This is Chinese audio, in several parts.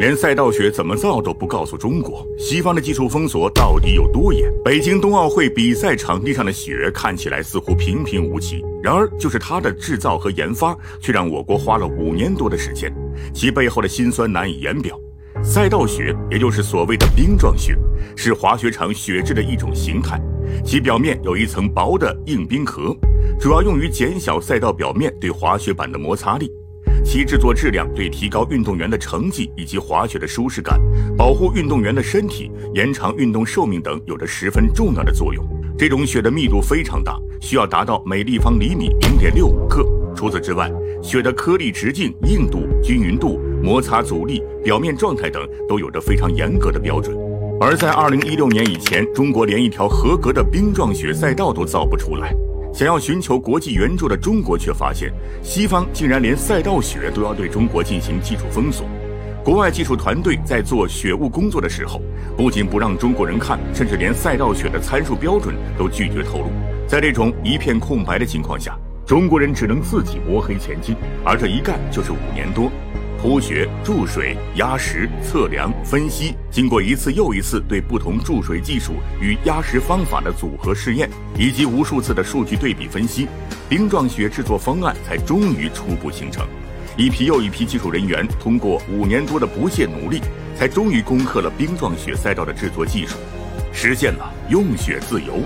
连赛道雪怎么造都不告诉中国，西方的技术封锁到底有多严？北京冬奥会比赛场地上的雪看起来似乎平平无奇，然而就是它的制造和研发，却让我国花了五年多的时间，其背后的辛酸难以言表。赛道雪，也就是所谓的冰状雪，是滑雪场雪质的一种形态，其表面有一层薄的硬冰壳，主要用于减小赛道表面对滑雪板的摩擦力。其制作质量对提高运动员的成绩以及滑雪的舒适感、保护运动员的身体、延长运动寿命等有着十分重要的作用。这种雪的密度非常大，需要达到每立方厘米零点六五克。除此之外，雪的颗粒直径、硬度、均匀度、摩擦阻力、表面状态等都有着非常严格的标准。而在二零一六年以前，中国连一条合格的冰状雪赛道都造不出来。想要寻求国际援助的中国，却发现西方竟然连赛道雪都要对中国进行技术封锁。国外技术团队在做雪雾工作的时候，不仅不让中国人看，甚至连赛道雪的参数标准都拒绝透露。在这种一片空白的情况下，中国人只能自己摸黑前进，而这一干就是五年多。铺雪、注水、压实、测量、分析，经过一次又一次对不同注水技术与压实方法的组合试验，以及无数次的数据对比分析，冰状雪制作方案才终于初步形成。一批又一批技术人员通过五年多的不懈努力，才终于攻克了冰状雪赛道的制作技术，实现了用雪自由。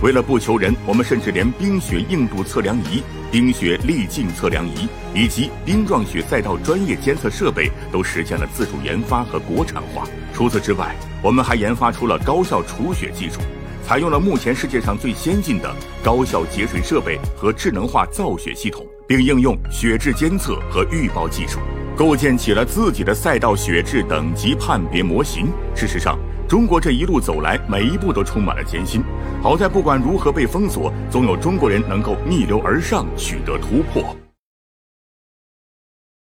为了不求人，我们甚至连冰雪硬度测量仪、冰雪粒径测量仪以及冰状雪赛道专业监测设备都实现了自主研发和国产化。除此之外，我们还研发出了高效除雪技术，采用了目前世界上最先进的高效节水设备和智能化造雪系统，并应用雪质监测和预报技术，构建起了自己的赛道雪质等级判别模型。事实上，中国这一路走来，每一步都充满了艰辛。好在不管如何被封锁，总有中国人能够逆流而上，取得突破。